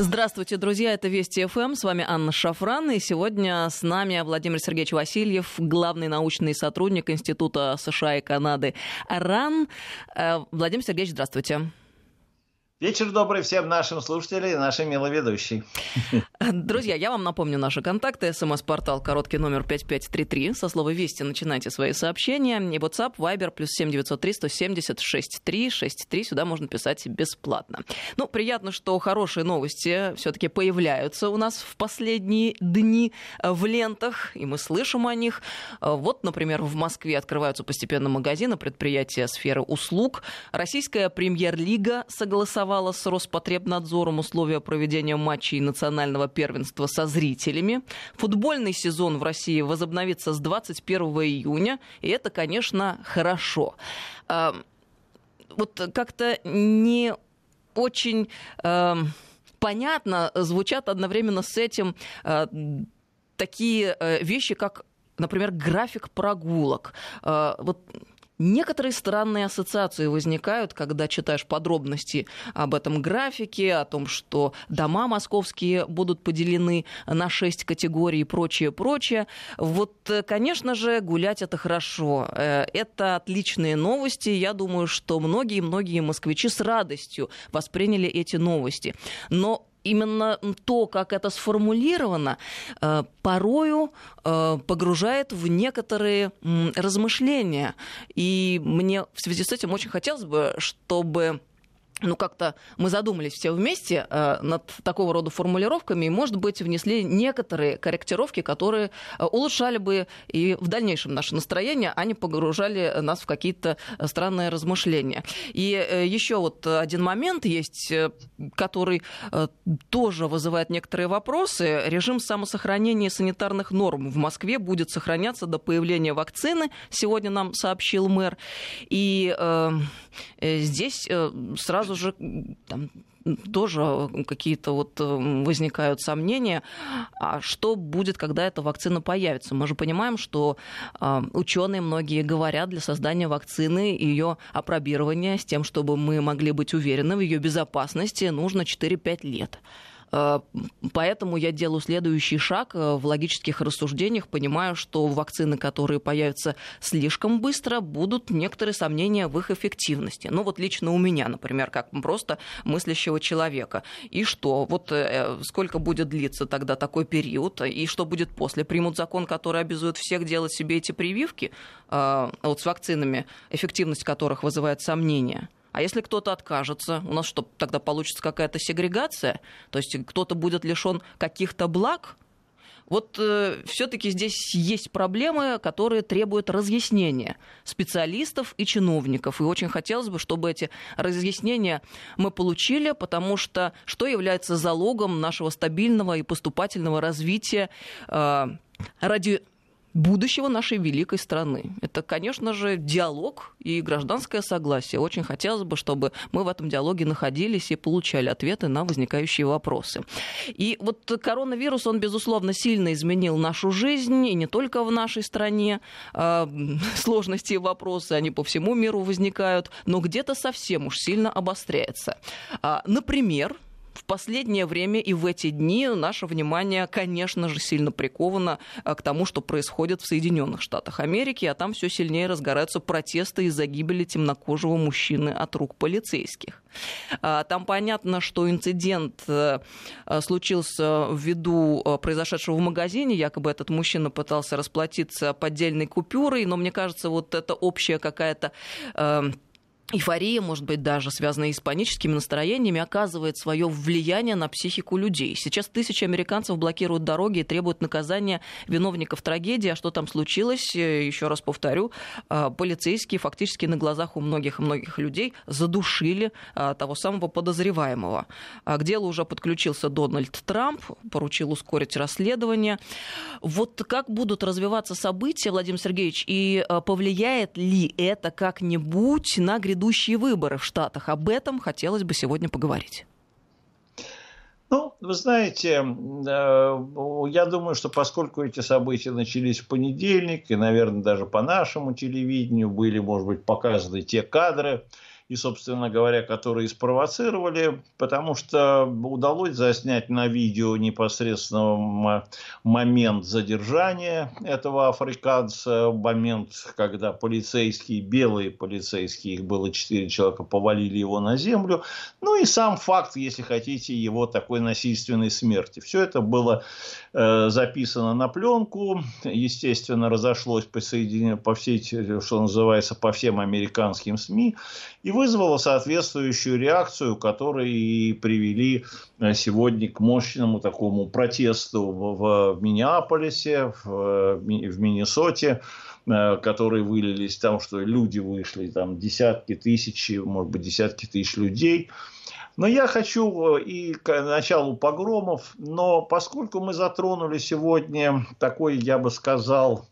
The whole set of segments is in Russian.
Здравствуйте, друзья, это Вести ФМ, с вами Анна Шафран, и сегодня с нами Владимир Сергеевич Васильев, главный научный сотрудник Института США и Канады РАН. Э, Владимир Сергеевич, здравствуйте. Вечер добрый всем нашим слушателям и нашей милой ведущей. Друзья, я вам напомню наши контакты. СМС-портал короткий номер 5533. Со слова «Вести» начинайте свои сообщения. И WhatsApp, Viber, плюс 7903 170 63 63. Сюда можно писать бесплатно. Ну, приятно, что хорошие новости все таки появляются у нас в последние дни в лентах, и мы слышим о них. Вот, например, в Москве открываются постепенно магазины, предприятия сферы услуг. Российская премьер-лига согласовала согласовала с Роспотребнадзором условия проведения матчей национального первенства со зрителями. Футбольный сезон в России возобновится с 21 июня, и это, конечно, хорошо. А, вот как-то не очень понятно звучат одновременно с этим а, такие э, вещи, как например, график прогулок. А, вот Некоторые странные ассоциации возникают, когда читаешь подробности об этом графике, о том, что дома московские будут поделены на шесть категорий и прочее, прочее. Вот, конечно же, гулять это хорошо. Э, это отличные новости. Я думаю, что многие-многие москвичи с радостью восприняли эти новости. Но именно то, как это сформулировано, э, порою э, погружает в некоторые размышления. И мне в связи с этим очень хотелось бы, чтобы ну, как-то мы задумались все вместе э, над такого рода формулировками, и, может быть, внесли некоторые корректировки, которые э, улучшали бы и в дальнейшем наше настроение, а не погружали нас в какие-то странные размышления. И э, еще вот один момент есть, э, который э, тоже вызывает некоторые вопросы. Режим самосохранения санитарных норм в Москве будет сохраняться до появления вакцины, сегодня нам сообщил мэр. И э, э здесь э, сразу сразу же там, тоже какие-то вот э, возникают сомнения, а что будет, когда эта вакцина появится? Мы же понимаем, что э, ученые многие говорят для создания вакцины и ее опробирования с тем, чтобы мы могли быть уверены в ее безопасности, нужно 4-5 лет. Э, поэтому я делаю следующий шаг э, в логических рассуждениях, понимаю, что вакцины, которые появятся слишком быстро, будут некоторые сомнения в их эффективности. Ну вот лично у меня, например, как просто мыслящего человека. И что? Вот э, сколько будет длиться тогда такой период? И что будет после? Примут закон, который обязует всех делать себе эти прививки вот с вакцинами, эффективность которых вызывает сомнения. А если кто-то откажется, у нас что, тогда получится какая-то сегрегация? То есть кто-то будет лишен каких-то благ? Вот э, все-таки здесь есть проблемы, которые требуют разъяснения специалистов и чиновников. И очень хотелось бы, чтобы эти разъяснения мы получили, потому что что является залогом нашего стабильного и поступательного развития э, ради будущего нашей великой страны. Это, конечно же, диалог и гражданское согласие. Очень хотелось бы, чтобы мы в этом диалоге находились и получали ответы на возникающие вопросы. И вот коронавирус, он, безусловно, сильно изменил нашу жизнь, и не только в нашей стране. А, сложности и вопросы, они по всему миру возникают, но где-то совсем уж сильно обостряется. А, например, в последнее время и в эти дни наше внимание, конечно же, сильно приковано а, к тому, что происходит в Соединенных Штатах Америки, а там все сильнее разгораются протесты из-за гибели темнокожего мужчины от рук полицейских. А, там понятно, что инцидент э, э, случился ввиду э, произошедшего в магазине. Якобы этот мужчина пытался расплатиться поддельной купюрой, но мне кажется, вот это общая какая-то эйфория, может быть, даже связанная с паническими настроениями, оказывает свое влияние на психику людей. Сейчас тысячи американцев блокируют дороги и требуют наказания виновников трагедии. А что там случилось? Э, Еще раз повторю, э, полицейские фактически на глазах у многих и многих людей задушили э, того самого подозреваемого. А к делу уже подключился Дональд Трамп, поручил ускорить расследование. Вот как будут развиваться события, Владимир Сергеевич, и повлияет ли это как-нибудь на грядущее грядущие выборы в Штатах. Об этом хотелось бы сегодня поговорить. Ну, вы знаете, э, я думаю, что поскольку эти события начались в понедельник, и, наверное, даже по нашему телевидению были, может быть, показаны те кадры и, собственно говоря, которые спровоцировали, потому что удалось заснять на видео непосредственно момент задержания этого африканца, момент, когда полицейские, белые полицейские, их было четыре человека, повалили его на землю, ну и сам факт, если хотите, его такой насильственной смерти. Все это было э, записано на пленку, естественно, разошлось по, по всей, что называется, по всем американским СМИ, и вызвало соответствующую реакцию, которые и привели э, сегодня к мощному такому протесту в, в Миннеаполисе, в, в Миннесоте, э, которые вылились там, что люди вышли, там десятки тысяч, может быть, десятки тысяч людей. Но я хочу э, и к началу погромов, но поскольку мы затронули сегодня такой, я бы сказал,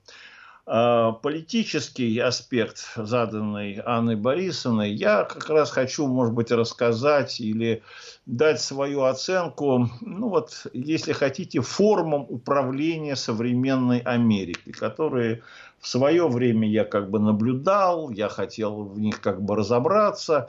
политический аспект, заданный Анной Борисовной, я как раз хочу, может быть, рассказать или дать свою оценку, ну вот, если хотите, формам управления современной Америки, которые в свое время я как бы наблюдал, я хотел в них как бы разобраться.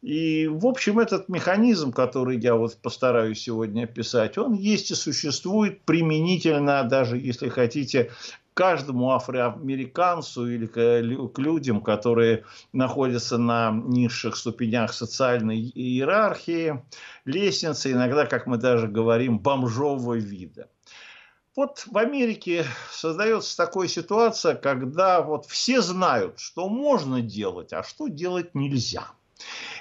И, в общем, этот механизм, который я вот постараюсь сегодня описать, он есть и существует применительно, даже если хотите, каждому афроамериканцу или к людям, которые находятся на низших ступенях социальной иерархии, лестницы, иногда, как мы даже говорим, бомжового вида. Вот в Америке создается такая ситуация, когда вот все знают, что можно делать, а что делать нельзя –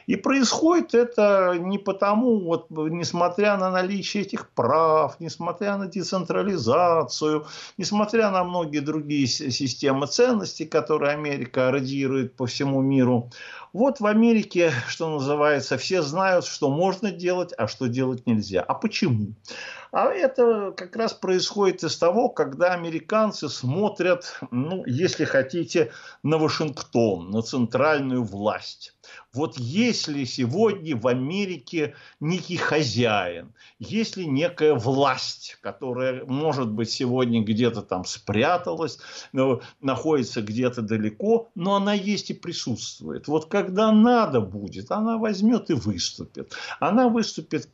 и происходит это не потому, вот, несмотря на наличие этих прав, несмотря на децентрализацию, несмотря на многие другие системы ценностей, которые Америка радирует по всему миру. Вот в Америке, что называется, все знают, что можно делать, а что делать нельзя. А почему? А это как раз происходит из того, когда американцы смотрят, ну, если хотите, на Вашингтон, на центральную власть. Вот если сегодня в Америке некий хозяин, если некая власть, которая, может быть, сегодня где-то там спряталась, находится где-то далеко, но она есть и присутствует. Вот когда надо будет, она возьмет и выступит. Она выступит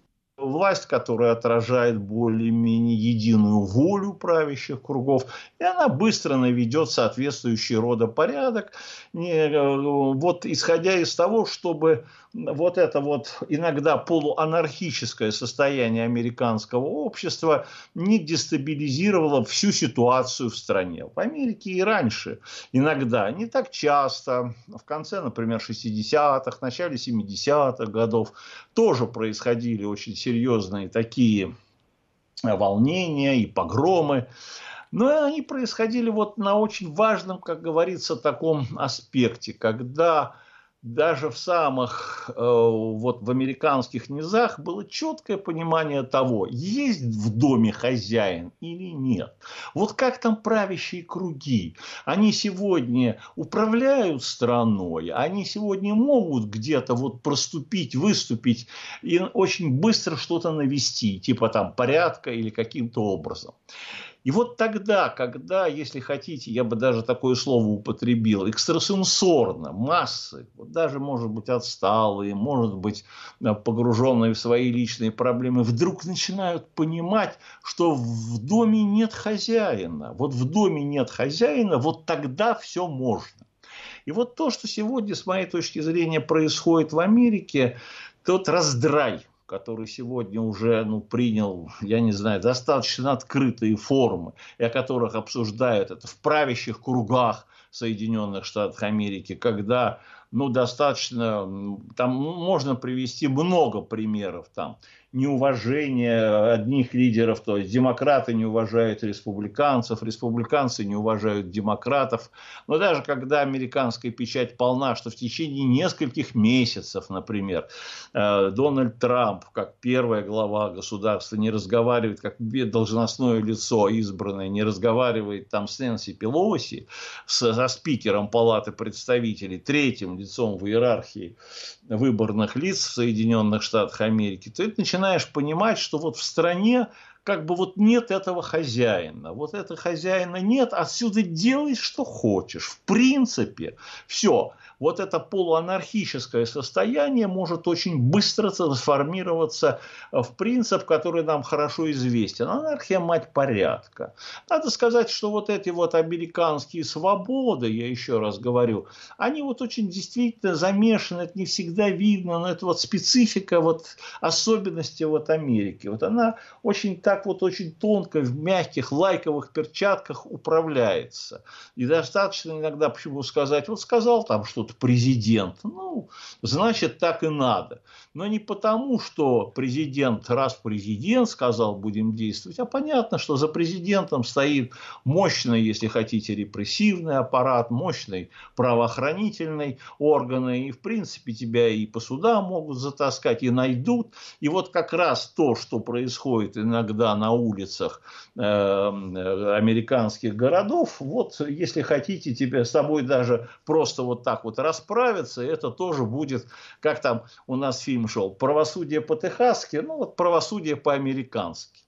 власть, которая отражает более-менее единую волю правящих кругов, и она быстро наведет соответствующий родопорядок, вот исходя из того, чтобы вот это вот иногда полуанархическое состояние американского общества не дестабилизировало всю ситуацию в стране. В Америке и раньше иногда, не так часто, в конце, например, 60-х, начале 70-х годов тоже происходили очень серьезные такие волнения и погромы. Но они происходили вот на очень важном, как говорится, таком аспекте, когда даже в самых, э, вот в американских низах было четкое понимание того, есть в доме хозяин или нет. Вот как там правящие круги, они сегодня управляют страной, они сегодня могут где-то вот проступить, выступить и очень быстро что-то навести, типа там порядка или каким-то образом. И вот тогда, когда, если хотите, я бы даже такое слово употребил, экстрасенсорно, массы, вот даже, может быть, отсталые, может быть, э, погруженные в свои личные проблемы, вдруг начинают понимать, что в доме нет хозяина. Вот в доме нет хозяина, вот тогда все можно. И вот то, что сегодня, с моей точки зрения, происходит в Америке, тот раздрай – который сегодня уже ну, принял, я не знаю, достаточно открытые формы, и о которых обсуждают это в правящих кругах Соединенных Штатов Америки, когда ну, достаточно, там можно привести много примеров, там, неуважение одних лидеров, то есть демократы не уважают республиканцев, республиканцы не уважают демократов. Но даже когда американская печать полна, что в течение нескольких месяцев, например, э, Дональд Трамп, как первая глава государства, не разговаривает, как должностное лицо избранное, не разговаривает там с Нэнси Пелоси, со спикером Палаты представителей, третьим лицом в иерархии выборных лиц в Соединенных Штатах Америки, то это начинает начинаешь понимать, что вот в стране как бы вот нет этого хозяина. Вот этого хозяина нет, отсюда делай, что хочешь. В принципе, все. Вот это полуанархическое состояние может очень быстро трансформироваться в принцип, который нам хорошо известен. Анархия – мать порядка. Надо сказать, что вот эти вот американские свободы, я еще раз говорю, они вот очень действительно замешаны, это не всегда видно, но это вот специфика, вот особенности вот Америки. Вот она очень так вот очень тонко в мягких лайковых перчатках управляется. И достаточно иногда почему сказать, вот сказал там что-то президент, ну, значит так и надо. Но не потому, что президент, раз президент сказал, будем действовать, а понятно, что за президентом стоит мощный, если хотите, репрессивный аппарат, мощный правоохранительный органы, и в принципе тебя и по судам могут затаскать, и найдут. И вот как раз то, что происходит иногда на улицах э, американских городов, вот если хотите, тебе с тобой даже просто вот так вот расправиться, это тоже будет, как там у нас фильм шел, правосудие по-техасски, ну вот правосудие по-американски.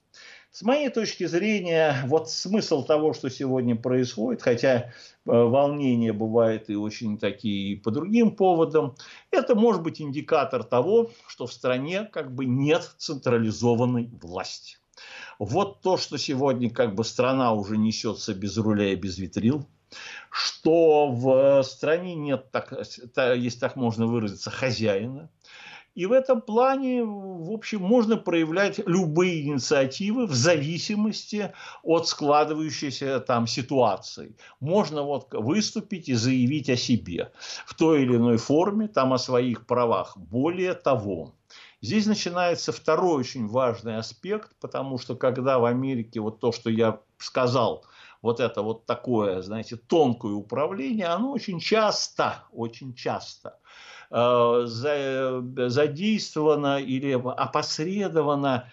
С моей точки зрения, вот смысл того, что сегодня происходит, хотя э, волнения бывают и очень такие по другим поводам, это может быть индикатор того, что в стране как бы нет централизованной власти. Вот то, что сегодня как бы страна уже несется без руля и без ветрил, что в стране нет, так, если так можно выразиться, хозяина, и в этом плане, в общем, можно проявлять любые инициативы в зависимости от складывающейся там ситуации. Можно вот выступить и заявить о себе в той или иной форме, там о своих правах. Более того, Здесь начинается второй очень важный аспект, потому что когда в Америке вот то, что я сказал, вот это вот такое, знаете, тонкое управление, оно очень часто, очень часто Э, задействовано или опосредовано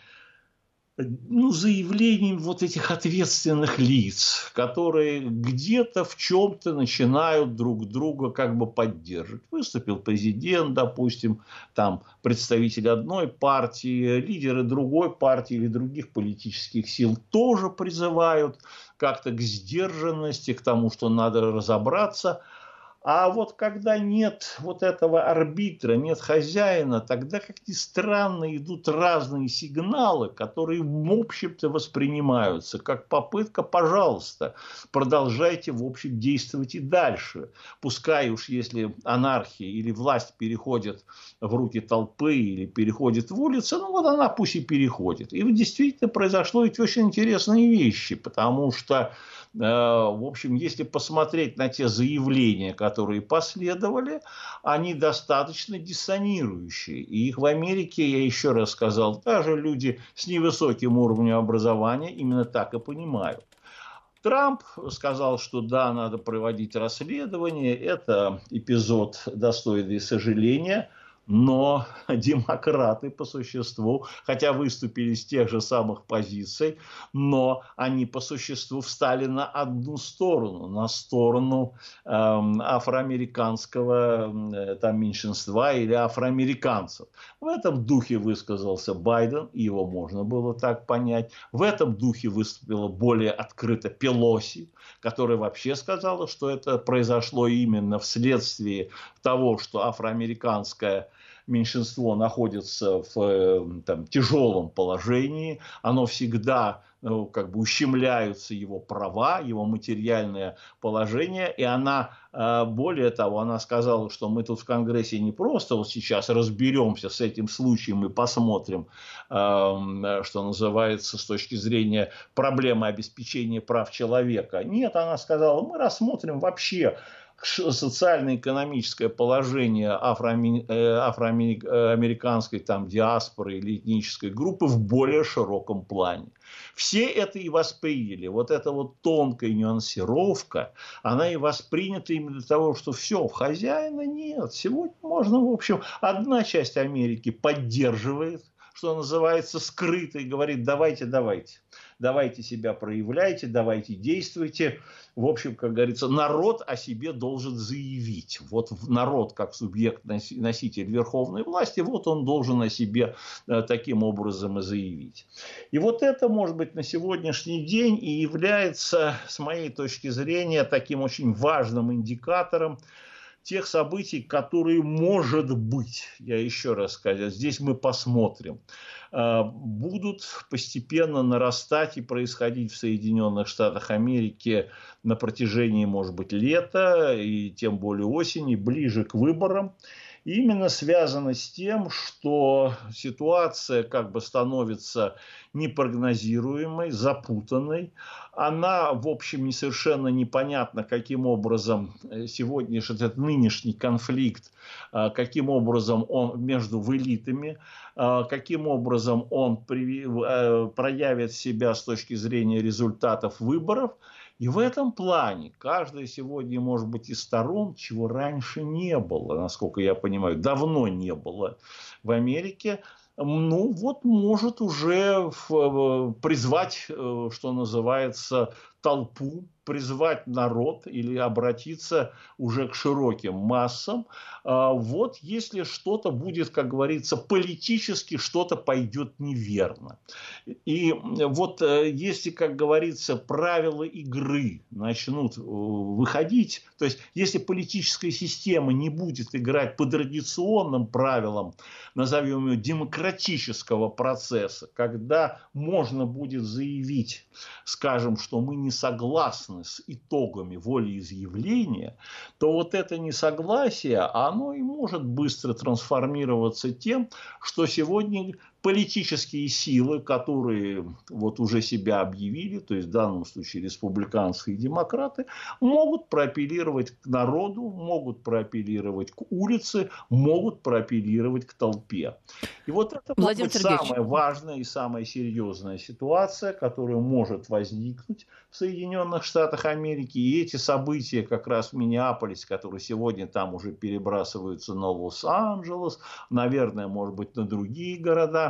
ну, заявлением вот этих ответственных лиц, которые где-то в чем-то начинают друг друга как бы поддерживать. Выступил президент, допустим, там представитель одной партии, лидеры другой партии или других политических сил тоже призывают как-то к сдержанности, к тому, что надо разобраться – а вот когда нет вот этого арбитра, нет хозяина, тогда, как ни странно, идут разные сигналы, которые, в общем-то, воспринимаются как попытка, пожалуйста, продолжайте, в общем, действовать и дальше. Пускай уж если анархия или власть переходит в руки толпы или переходит в улицы, ну вот она пусть и переходит. И действительно произошло ведь очень интересные вещи, потому что в общем, если посмотреть на те заявления, которые последовали, они достаточно диссонирующие. И их в Америке, я еще раз сказал, даже люди с невысоким уровнем образования именно так и понимают. Трамп сказал, что да, надо проводить расследование. Это эпизод достойный сожаления но демократы по существу, хотя выступили с тех же самых позиций, но они по существу встали на одну сторону, на сторону э, афроамериканского э, там, меньшинства или афроамериканцев. В этом духе высказался Байден, его можно было так понять. В этом духе выступила более открыто Пелоси, которая вообще сказала, что это произошло именно вследствие того, что афроамериканская меньшинство находится в э, там, тяжелом положении, оно всегда ну, как бы ущемляются его права, его материальное положение, и она, э, более того, она сказала, что мы тут в Конгрессе не просто вот сейчас разберемся с этим случаем и посмотрим, э, что называется, с точки зрения проблемы обеспечения прав человека. Нет, она сказала, мы рассмотрим вообще социально-экономическое положение э, афроамериканской там, диаспоры или этнической группы в более широком плане. Все это и восприняли. Вот эта вот тонкая нюансировка, она и воспринята именно для того, что все, хозяина нет. Сегодня можно, в общем, одна часть Америки поддерживает что называется, скрыто и говорит, давайте, давайте, давайте себя проявляйте, давайте действуйте. В общем, как говорится, народ о себе должен заявить. Вот народ, как субъект, носитель верховной власти, вот он должен о себе э, таким образом и заявить. И вот это, может быть, на сегодняшний день и является, с моей точки зрения, таким очень важным индикатором, тех событий, которые, может быть, я еще раз скажу, здесь мы посмотрим, э, будут постепенно нарастать и происходить в Соединенных Штатах Америки на протяжении, может быть, лета и тем более осени, ближе к выборам именно связано с тем, что ситуация как бы становится непрогнозируемой, запутанной. Она, в общем, не совершенно непонятно, каким образом э, сегодняшний, этот нынешний конфликт, э, каким образом он между элитами, э, каким образом он проявит себя с точки зрения результатов выборов – и в этом плане каждая сегодня может быть из сторон, чего раньше не было, насколько я понимаю, давно не было в Америке, ну вот может уже призвать, э, что называется, толпу призвать народ или обратиться уже к широким массам. А, вот если что-то будет, как говорится, политически что-то пойдет неверно. И вот э, если, как говорится, правила игры начнут э, выходить, то есть если политическая система не будет играть по традиционным правилам, назовем ее демократического процесса, когда можно будет заявить, скажем, что мы не согласны согласны с итогами волеизъявления, то вот это несогласие, оно и может быстро трансформироваться тем, что сегодня политические силы, которые вот уже себя объявили, то есть в данном случае республиканцы и демократы, могут проапеллировать к народу, могут проапеллировать к улице, могут проапеллировать к толпе. И вот это Владимир быть самая важная и самая серьезная ситуация, которая может возникнуть в Соединенных Штатах Америки. И эти события как раз в Миннеаполисе, которые сегодня там уже перебрасываются на Лос-Анджелес, наверное, может быть, на другие города,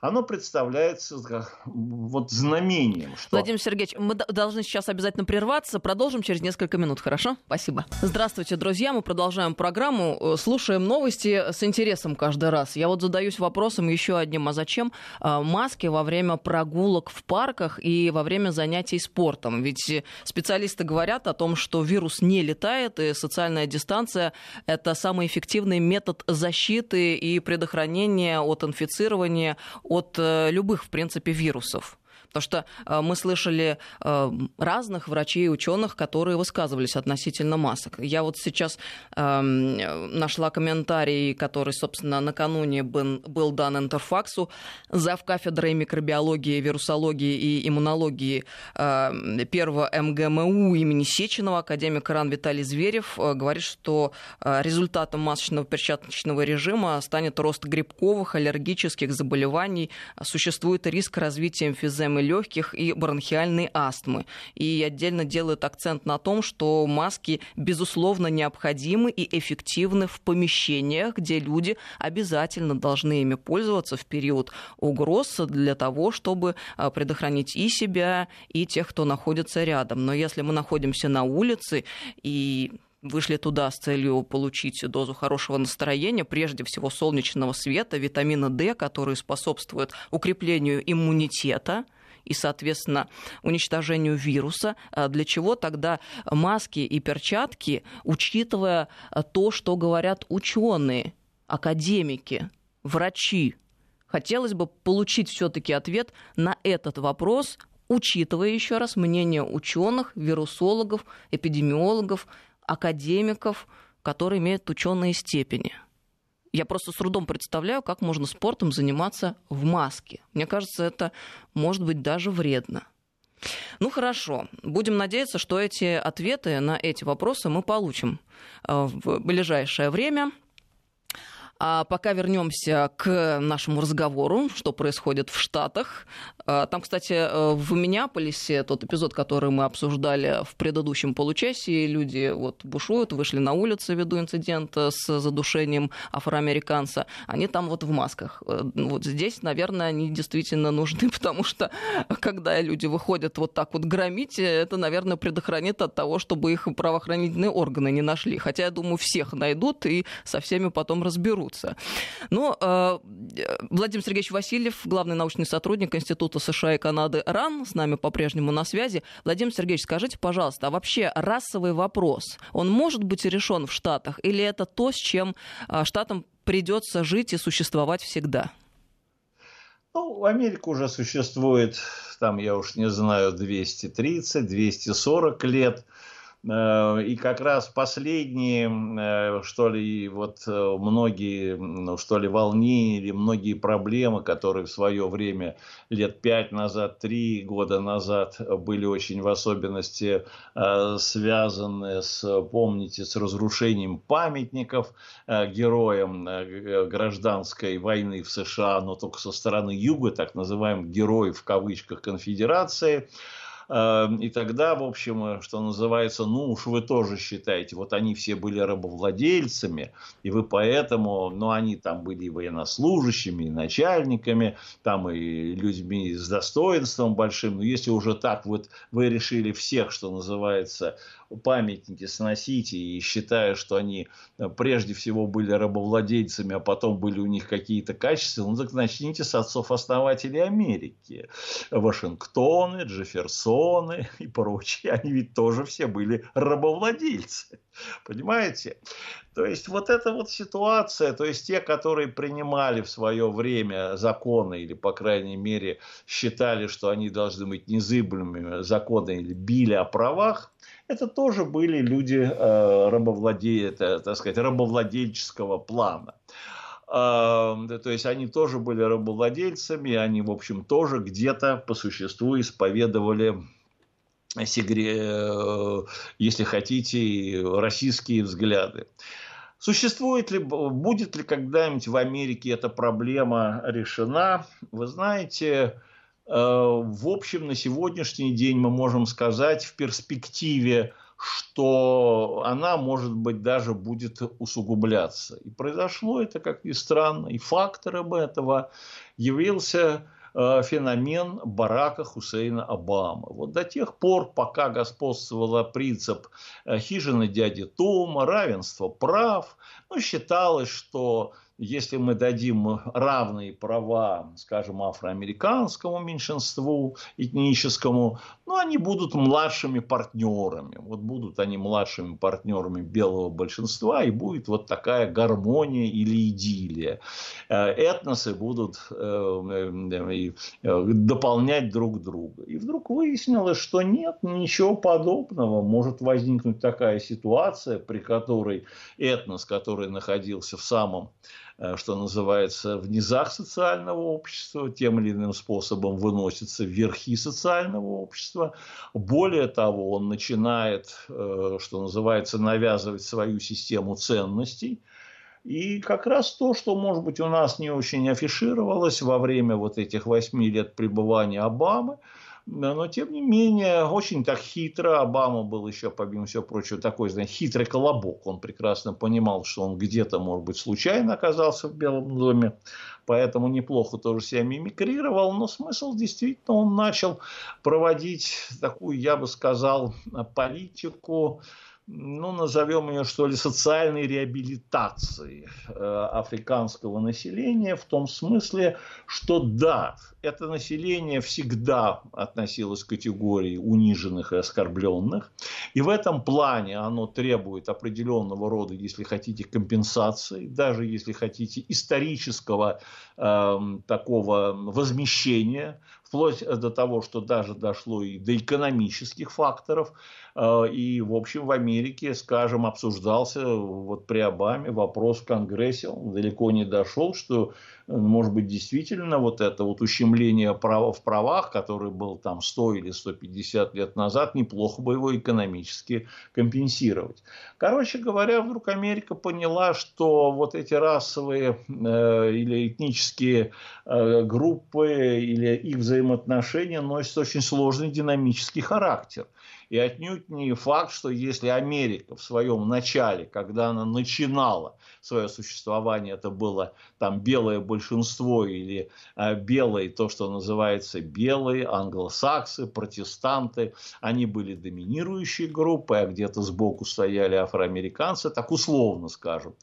оно представляется вот знамением. Что... Владимир Сергеевич, мы должны сейчас обязательно прерваться. Продолжим через несколько минут, хорошо? Спасибо. Здравствуйте, друзья. Мы продолжаем программу. Э, слушаем новости с интересом каждый раз. Я вот задаюсь вопросом еще одним. А зачем э, маски во время прогулок в парках и во время занятий спортом? Ведь специалисты говорят о том, что вирус не летает, и социальная дистанция – это самый эффективный метод защиты и предохранения от инфицирования, от э, любых, в принципе, вирусов. Потому что э, мы слышали э, разных врачей и ученых, которые высказывались относительно масок. Я вот сейчас эм, нашла комментарий, который, собственно, накануне был дан Интерфаксу. Зав кафедрой микробиологии, вирусологии и иммунологии первого МГМУ имени Сеченова, академик Ран Виталий Зверев, говорит, что результатом масочного перчаточного режима станет рост грибковых, аллергических заболеваний. Существует риск развития эмфиземы легких и бронхиальной астмы. И отдельно делают акцент на том, что маски, безусловно, необходимы и эффективны в помещениях, где люди обязательно должны ими пользоваться в период угроз для того, чтобы а, предохранить и себя, и тех, кто находится рядом. Но если мы находимся на улице и вышли туда с целью получить дозу хорошего настроения, прежде всего солнечного света, витамина D, который способствует укреплению иммунитета, и, соответственно, уничтожению вируса, а для чего тогда маски и перчатки, учитывая а, то, что говорят ученые, академики, врачи. Хотелось бы получить все-таки ответ на этот вопрос, учитывая еще раз мнение ученых, вирусологов, эпидемиологов, академиков, которые имеют ученые степени. Я просто с трудом представляю, как можно спортом заниматься в маске. Мне кажется, это может быть даже вредно. Ну хорошо, будем надеяться, что эти ответы на эти вопросы мы получим э, в ближайшее время. А пока вернемся к нашему разговору, что происходит в Штатах. А, там, кстати, э, в Миннеаполисе тот эпизод, который мы обсуждали в предыдущем получасе, люди вот бушуют, вышли на улицу ввиду инцидента с задушением афроамериканца. Они там вот в масках. Э, вот здесь, наверное, они действительно нужны, потому что когда люди выходят вот так вот громить, это, наверное, предохранит от того, чтобы их правоохранительные органы не нашли. Хотя, я думаю, всех найдут и со всеми потом разберутся. Но э, Владимир Сергеевич Васильев, главный научный сотрудник Института США и Канады РАН, с нами по-прежнему на связи. Владимир Сергеевич, скажите, пожалуйста, а вообще расовый вопрос, он может быть решен в Штатах или это то, с чем э, Штатам придется жить и существовать всегда? Ну, Америка уже существует, там, я уж не знаю, 230-240 лет. Э, и как раз последние, э, что ли, вот э, многие, ну, что ли, волнения многие проблемы, которые в свое время, лет пять назад, три года назад, были очень в особенности связаны с, помните, с разрушением памятников героям гражданской войны в США, но только со стороны юга, так называемых героев в кавычках конфедерации – и тогда, в общем, что называется, ну уж вы тоже считаете, вот они все были рабовладельцами, и вы поэтому, ну они там были и военнослужащими, и начальниками, там и людьми с достоинством большим, но если уже так вот вы решили всех, что называется, памятники сносить и считая, что они э, прежде всего были рабовладельцами, а потом были у них какие-то качества, ну так начните с отцов-основателей Америки. Вашингтоны, Джефферсоны и прочие, они ведь тоже все были рабовладельцы. Понимаете? То есть вот эта вот ситуация, то есть те, которые принимали в свое время законы или, по крайней мере, считали, что они должны быть незыблемыми законы или били о правах, это тоже были люди э, рабовладе... так сказать, рабовладельческого плана. То есть они тоже были рабовладельцами, они, в общем, тоже где-то по существу исповедовали э, если хотите, российские взгляды. Существует ли, будет ли когда-нибудь в Америке эта проблема решена? Вы знаете, Э, в общем, на сегодняшний день мы можем сказать в перспективе, что она, может быть, даже будет усугубляться. И произошло это, как ни странно, и фактором этого явился э, феномен Барака Хусейна Обамы. Вот до тех пор, пока господствовал принцип э, хижины дяди Тома, равенство прав, ну, считалось, что если мы дадим равные права, скажем, афроамериканскому меньшинству этническому, ну, они будут младшими партнерами. Вот будут они младшими партнерами белого большинства, и будет вот такая гармония или идиллия. Э, этносы будут э, э, дополнять друг друга. И вдруг выяснилось, что нет ничего подобного. Может возникнуть такая ситуация, при которой этнос, который находился в самом что называется, в низах социального общества, тем или иным способом выносится в верхи социального общества. Более того, он начинает, э, что называется, навязывать свою систему ценностей. И как раз то, что, может быть, у нас не очень афишировалось во время вот этих восьми лет пребывания Обамы – но, тем не менее, очень так хитро. Обама был еще, помимо всего прочего, такой, знаете, хитрый колобок. Он прекрасно понимал, что он где-то, может быть, случайно оказался в Белом доме. Поэтому неплохо тоже себя мимикрировал. Но смысл действительно, он начал проводить такую, я бы сказал, политику, ну, назовем ее, что ли, социальной реабилитации э, африканского населения в том смысле, что да, это население всегда относилось к категории униженных и оскорбленных, и в этом плане оно требует определенного рода, если хотите, компенсации, даже если хотите, исторического э, такого возмещения вплоть до того, что даже дошло и до экономических факторов. Э, и, в общем, в Америке, скажем, обсуждался вот при Обаме вопрос в Конгрессе, он далеко не дошел, что, э, может быть, действительно вот это вот ущемление прав в правах, который был там 100 или 150 лет назад, неплохо бы его экономически компенсировать. Короче говоря, вдруг Америка поняла, что вот эти расовые э, или этнические э, группы или их взаимоотношения носят очень сложный динамический характер. И отнюдь не факт, что если Америка в своем начале, когда она начинала свое существование, это было там белое большинство или э, белые, то, что называется белые, англосаксы, протестанты, они были доминирующей группой, а где-то сбоку стояли афроамериканцы, так условно скажем,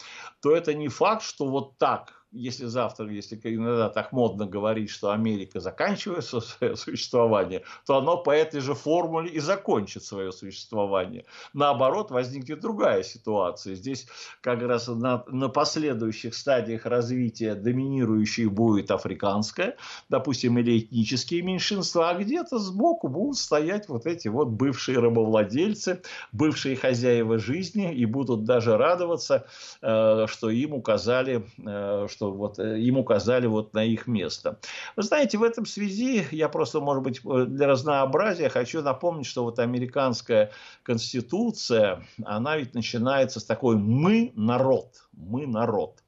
то это не факт, что вот так если завтра, если иногда так модно говорить, что Америка заканчивает свое существование, то оно по этой же формуле и закончит свое существование. Наоборот, возникнет другая ситуация. Здесь как раз на, на последующих стадиях развития доминирующей будет африканская, допустим, или этнические меньшинства, а где-то сбоку будут стоять вот эти вот бывшие рабовладельцы, бывшие хозяева жизни, и будут даже радоваться, э, что им указали, э, что вот э, им указали вот на их место. Вы знаете, в этом связи я просто, может быть, э, для разнообразия хочу напомнить, что вот американская конституция, она ведь начинается с такой «мы народ», «мы народ».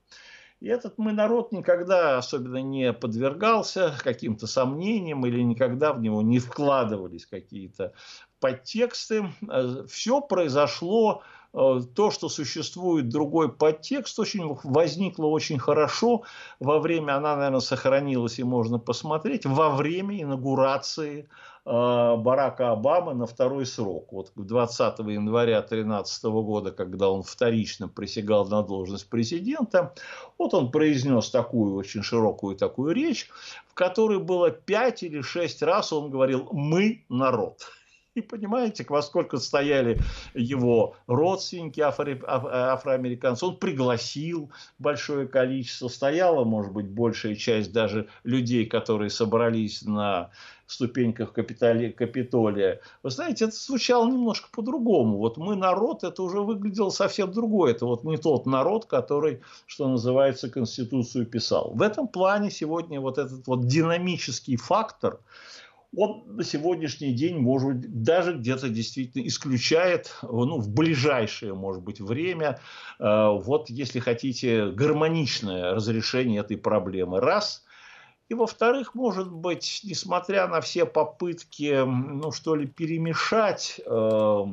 И этот мы народ никогда особенно не подвергался каким-то сомнениям или никогда в него не вкладывались какие-то подтексты. Э, Все произошло то, что существует другой подтекст, очень возникло очень хорошо во время, она, наверное, сохранилась и можно посмотреть, во время инаугурации э, Барака Обамы на второй срок. Вот 20 января 2013 года, когда он вторично присягал на должность президента, вот он произнес такую очень широкую такую речь, в которой было пять или шесть раз он говорил «мы народ». И понимаете, во сколько стояли его родственники афро- афроамериканцы. Он пригласил большое количество. Стояла, может быть, большая часть даже людей, которые собрались на ступеньках Капитолия. Капитолия. Вы знаете, это звучало немножко по-другому. Вот мы народ, это уже выглядело совсем другое. Это вот не тот народ, который, что называется, Конституцию писал. В этом плане сегодня вот этот вот динамический фактор, он на сегодняшний день, может быть, даже где-то действительно исключает ну, в ближайшее, может быть, время, э, вот, если хотите, гармоничное разрешение этой проблемы. Раз. И, во-вторых, может быть, несмотря на все попытки, ну, что ли, перемешать э,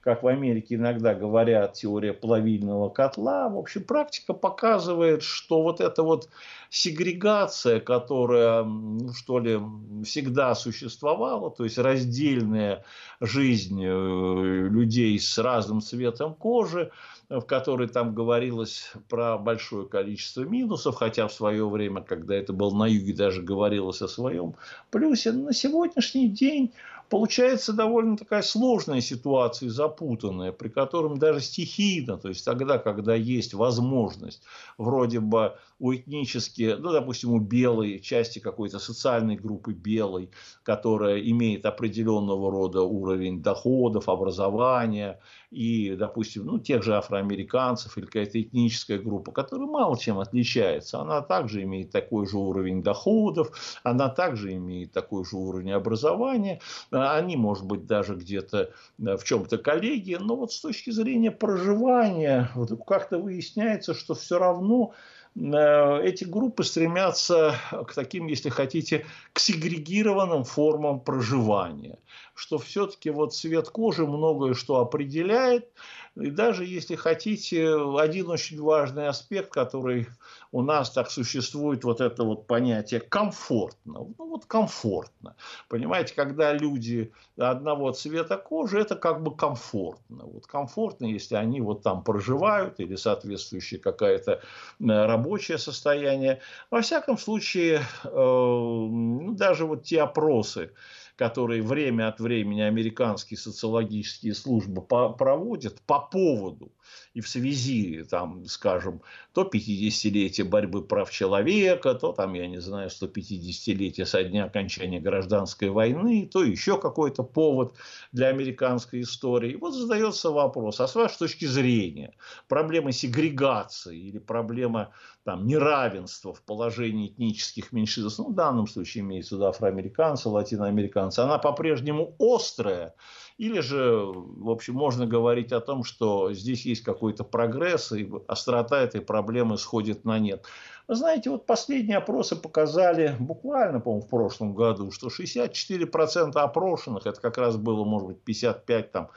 как в Америке иногда говорят, теория плавильного котла. В общем, практика показывает, что вот эта вот сегрегация, которая, ну, что ли, всегда существовала, то есть раздельная жизнь э, людей с разным цветом кожи, в которой там говорилось про большое количество минусов, хотя в свое время, когда это был на юге, даже говорилось о своем плюсе. На сегодняшний день получается довольно такая сложная ситуация, запутанная, при котором даже стихийно, то есть тогда, когда есть возможность вроде бы у этнически, ну, допустим, у белой части какой-то социальной группы белой, которая имеет определенного рода уровень доходов, образования, и, допустим, ну, тех же афроамериканцев или какая-то этническая группа, которая мало чем отличается. Она также имеет такой же уровень доходов, она также имеет такой же уровень образования, они, может быть, даже где-то э, в чем-то коллеги, но вот с точки зрения проживания вот как-то выясняется, что все равно эти группы стремятся к таким, если хотите, к сегрегированным формам проживания. Что все-таки вот цвет кожи многое что определяет. И даже если хотите, один очень важный аспект, который у нас так существует, вот это вот понятие комфортно. Ну вот комфортно. Понимаете, когда люди одного цвета кожи, это как бы комфортно. Вот комфортно, если они вот там проживают или соответствующее какое-то э, рабочее состояние. Во всяком случае, э, ну, даже вот те опросы, которые время от времени американские социологические службы проводят по поводу и в связи, там, скажем, то 50-летие борьбы прав человека, то там, я не знаю, 150-летие со дня окончания гражданской войны, то еще какой-то повод для американской истории. И вот задается вопрос, а с вашей точки зрения, проблема сегрегации или проблема там, неравенства в положении этнических меньшинств, ну, в данном случае имеется в виду афроамериканцы, латиноамериканцы, она по-прежнему острая, или же, в общем, можно говорить о том, что здесь есть какой-то прогресс, и острота этой проблемы сходит на нет. Вы знаете, вот последние опросы показали, буквально, по-моему, в прошлом году, что 64% опрошенных, это как раз было, может быть, 55 там,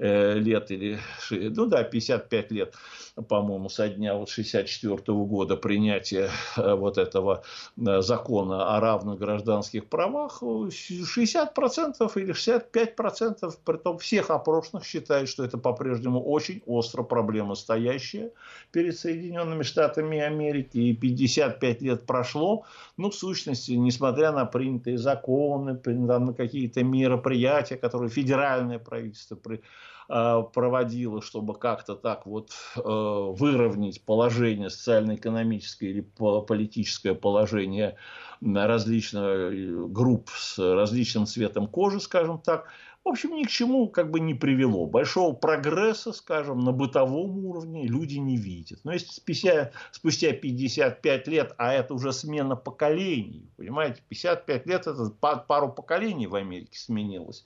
лет или, ну да, 55 лет, по-моему, со дня вот 64 -го года принятия э, вот этого э, закона о равных гражданских правах, 60% или 65% при том всех опрошенных считают, что это по-прежнему очень остро проблема стоящая перед Соединенными Штатами Америки, и 55 лет прошло, ну, в сущности, несмотря на принятые законы, на какие-то мероприятия, которые федеральное правительство Э, проводила, чтобы как-то так вот э, выровнять положение социально-экономическое или политическое положение различных э, групп с различным цветом кожи, скажем так, в общем, ни к чему как бы не привело. Большого прогресса, скажем, на бытовом уровне люди не видят. Но если спустя, спустя 55 лет, а это уже смена поколений, понимаете, 55 лет это пару поколений в Америке сменилось,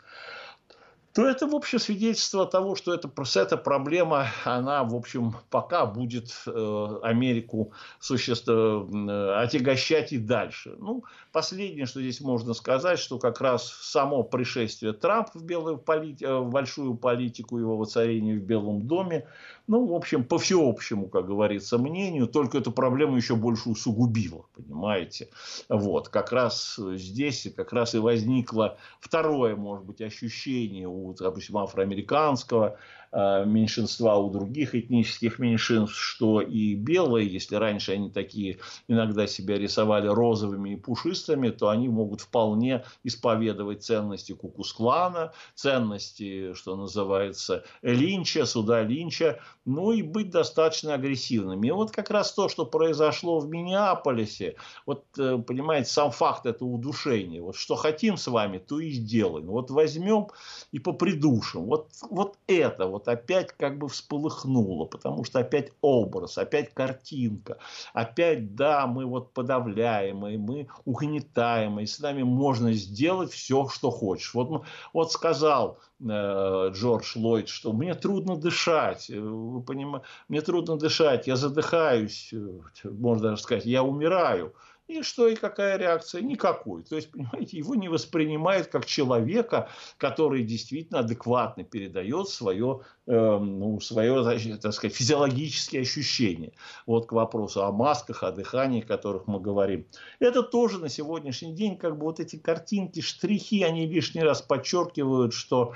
то это, в общем, свидетельство того, что это, эта проблема, она, в общем, пока будет э, Америку существо, э, отягощать и дальше. Ну, последнее, что здесь можно сказать, что как раз само пришествие Трампа в, белую полити... Э, в большую политику, его воцарение в Белом доме, ну, в общем, по всеобщему, как говорится, мнению, только эту проблему еще больше усугубило, понимаете. Вот, как раз здесь как раз и возникло второе, может быть, ощущение у у, допустим, афроамериканского Э, меньшинства у других этнических меньшинств, что и белые, если раньше они такие иногда себя рисовали розовыми и пушистыми, то они могут вполне исповедовать ценности Кукусклана, ценности, что называется, Линча, суда Линча, ну и быть достаточно агрессивными. И вот как раз то, что произошло в Миннеаполисе, вот, э, понимаете, сам факт это удушения. Вот что хотим с вами, то и сделаем. Вот возьмем и попридушим. Вот, вот это, вот вот опять как бы всполыхнуло, потому что опять образ, опять картинка, опять, да, мы вот подавляемые, мы угнетаемые, с нами можно сделать все, что хочешь. Вот, вот сказал э, Джордж Ллойд, что мне трудно дышать, э, вы понимаете, мне трудно дышать, я задыхаюсь, э, можно даже сказать, я умираю. И что и какая реакция? Никакой. То есть, понимаете, его не воспринимают как человека, который действительно адекватно передает свое, э, ну, свое так сказать, физиологические ощущения. Вот к вопросу о масках, о дыхании, о которых мы говорим. Это тоже на сегодняшний день, как бы вот эти картинки, штрихи, они лишний раз подчеркивают, что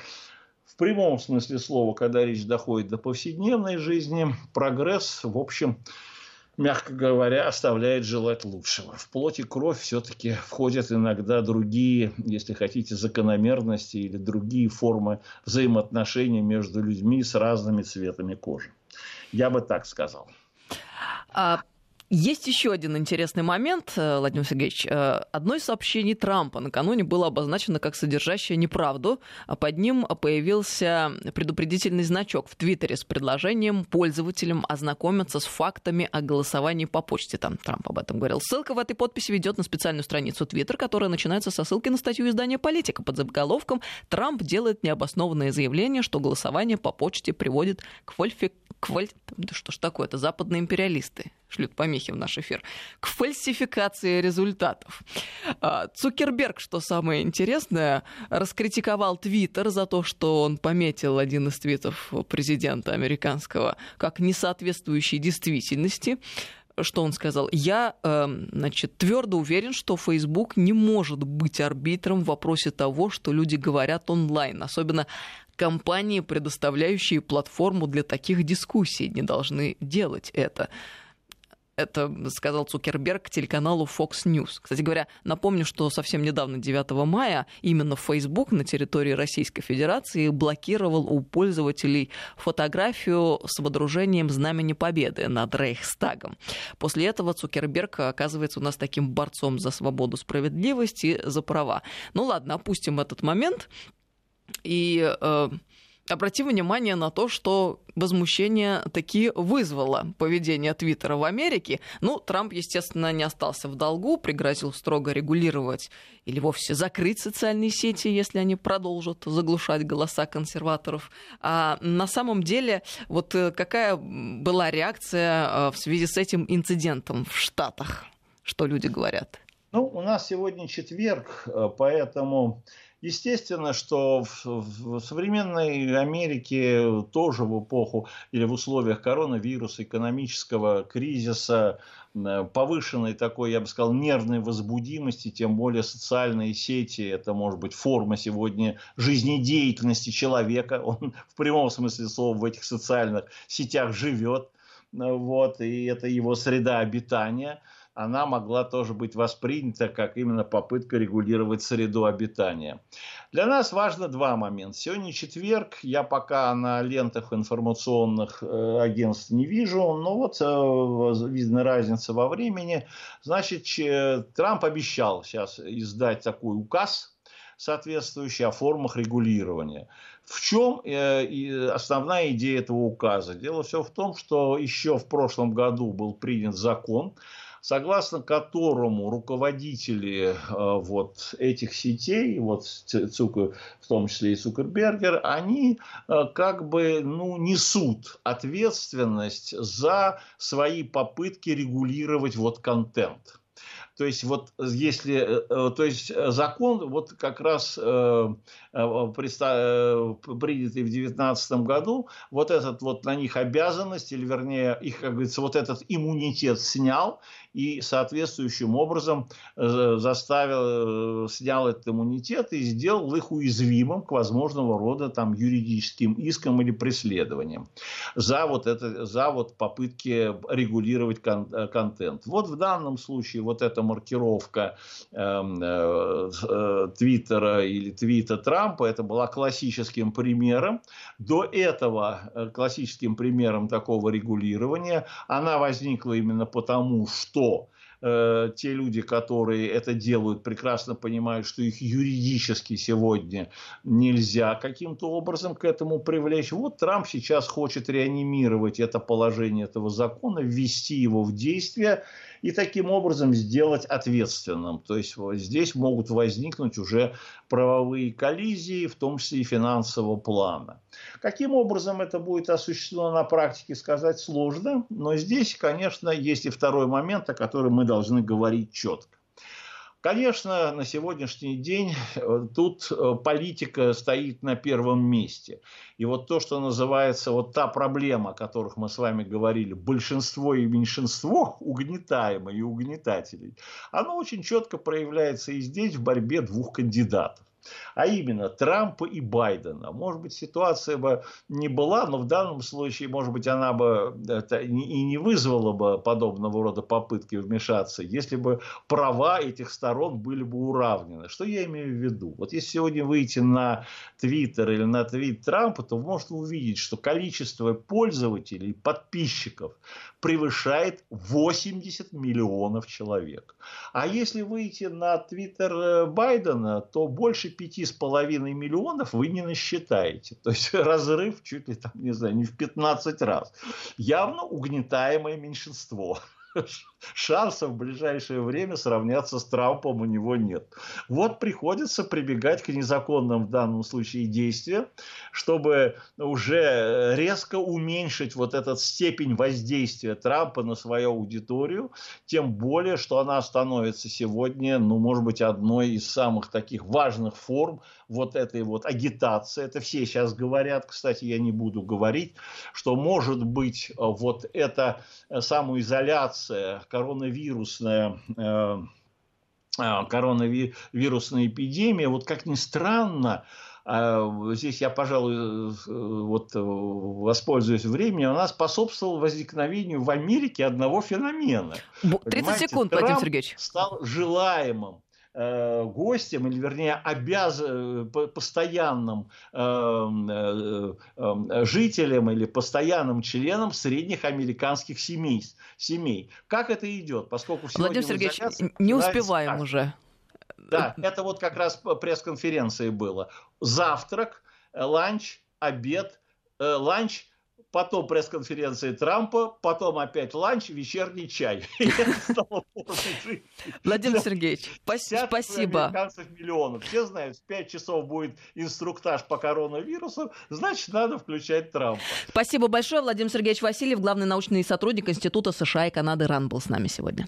в прямом смысле слова, когда речь доходит до повседневной жизни, прогресс, в общем, мягко говоря, оставляет желать лучшего. В плоть и кровь все-таки входят иногда другие, если хотите, закономерности или другие формы взаимоотношений между людьми с разными цветами кожи. Я бы так сказал. А есть еще один интересный момент, э, Владимир Сергеевич. Э, одно из сообщений Трампа накануне было обозначено как содержащее неправду. а Под ним появился предупредительный значок в Твиттере с предложением пользователям ознакомиться с фактами о голосовании по почте. Там Трамп об этом говорил. Ссылка в этой подписи ведет на специальную страницу Твиттер, которая начинается со ссылки на статью издания «Политика» под заголовком «Трамп делает необоснованное заявление, что голосование по почте приводит к фальфи... Кваль... Что ж такое, это западные империалисты шлют помехи в наш эфир, к фальсификации результатов. А, Цукерберг, что самое интересное, раскритиковал Твиттер за то, что он пометил один из твитов президента американского как несоответствующий действительности что он сказал? Я, э, значит, твердо уверен, что Facebook не может быть арбитром в вопросе того, что люди говорят онлайн, особенно компании, предоставляющие платформу для таких дискуссий, не должны делать это. Это сказал Цукерберг телеканалу Fox News. Кстати говоря, напомню, что совсем недавно, 9 мая, именно Facebook на территории Российской Федерации блокировал у пользователей фотографию с водружением Знамени Победы над Рейхстагом. После этого Цукерберг оказывается у нас таким борцом за свободу, справедливость и за права. Ну ладно, опустим этот момент. И э, обратим внимание на то, что возмущение таки вызвало поведение Твиттера в Америке. Ну, Трамп, естественно, не остался в долгу, пригрозил строго регулировать или вовсе закрыть социальные сети, если они продолжат заглушать голоса консерваторов. А на самом деле, вот э, какая была реакция э, в связи с этим инцидентом в Штатах? Что люди говорят? Ну, у нас сегодня четверг, э, поэтому Естественно, что в, в современной Америке тоже в эпоху или в условиях коронавируса, экономического кризиса, э, повышенной такой, я бы сказал, нервной возбудимости, тем более социальные сети, это может быть форма сегодня жизнедеятельности человека, он в прямом смысле слова в этих социальных сетях живет, э, вот, и это его среда обитания – она могла тоже быть воспринята как именно попытка регулировать среду обитания. Для нас важно два момента. Сегодня четверг, я пока на лентах информационных э, агентств не вижу, но вот э, видна разница во времени. Значит, Трамп обещал сейчас издать такой указ, соответствующий о формах регулирования. В чем э, основная идея этого указа? Дело все в том, что еще в прошлом году был принят закон, согласно которому руководители э, вот этих сетей, вот Цукер, в том числе и Цукербергер, они э, как бы ну, несут ответственность за свои попытки регулировать вот контент. То есть вот если, э, то есть закон вот как раз э, принятый в 2019 году, вот этот вот на них обязанность, или вернее их, как говорится, вот этот иммунитет снял, и соответствующим образом э, заставил, э, снял этот иммунитет и сделал их уязвимым к возможного рода там, юридическим искам или преследованиям за вот, это, за вот попытки регулировать кон- э, контент. Вот в данном случае вот эта маркировка эм, э, э, Твиттера или твита Трампа, это была классическим примером. До этого классическим примером такого регулирования она возникла именно потому, что э, те люди, которые это делают, прекрасно понимают, что их юридически сегодня нельзя каким-то образом к этому привлечь. Вот Трамп сейчас хочет реанимировать это положение этого закона, ввести его в действие и таким образом сделать ответственным. То есть здесь могут возникнуть уже правовые коллизии, в том числе и финансового плана. Каким образом это будет осуществлено на практике, сказать сложно, но здесь, конечно, есть и второй момент, о котором мы должны говорить четко. Конечно, на сегодняшний день э, тут э, политика стоит на первом месте. И вот то, что называется вот та проблема, о которых мы с вами говорили, большинство и меньшинство угнетаемых и угнетателей, оно очень четко проявляется и здесь в борьбе двух кандидатов а именно Трампа и Байдена. Может быть, ситуация бы не была, но в данном случае, может быть, она бы и не вызвала бы подобного рода попытки вмешаться, если бы права этих сторон были бы уравнены. Что я имею в виду? Вот если сегодня выйти на Твиттер или на твит Трампа, то можно увидеть, что количество пользователей, подписчиков превышает 80 миллионов человек. А если выйти на твиттер э, Байдена, то больше 5,5 миллионов вы не насчитаете. То есть разрыв чуть ли там, не знаю, не в 15 раз. Явно угнетаемое меньшинство шансов в ближайшее время сравняться с Трампом у него нет. Вот приходится прибегать к незаконным в данном случае действиям, чтобы уже резко уменьшить вот этот степень воздействия Трампа на свою аудиторию, тем более, что она становится сегодня, ну, может быть, одной из самых таких важных форм вот этой вот агитации. Это все сейчас говорят, кстати, я не буду говорить, что может быть вот эта самоизоляция коронавирусная э, коронавирусной эпидемии. Вот как ни странно, здесь я, пожалуй, вот воспользуюсь временем, она способствовала возникновению в Америке одного феномена. 30 Понимаете, секунд, Трамп Владимир Сергеевич. стал желаемым Э, гостем, или вернее обяз... Э, постоянным э, жителем или постоянным членом средних американских семей. семей. Как это идет? Поскольку Владимир Сергеевич, не успеваем так. уже. Да, это вот как раз пресс-конференции было. Завтрак, ланч, обед, ланч, потом пресс-конференции Трампа, потом опять ланч, вечерний чай. Владимир Сергеевич, спасибо. миллионов. Все знают, в 5 часов будет инструктаж по коронавирусу, значит, надо включать Трампа. Спасибо большое. Владимир Сергеевич Васильев, главный научный сотрудник Института США и Канады РАН был с нами сегодня.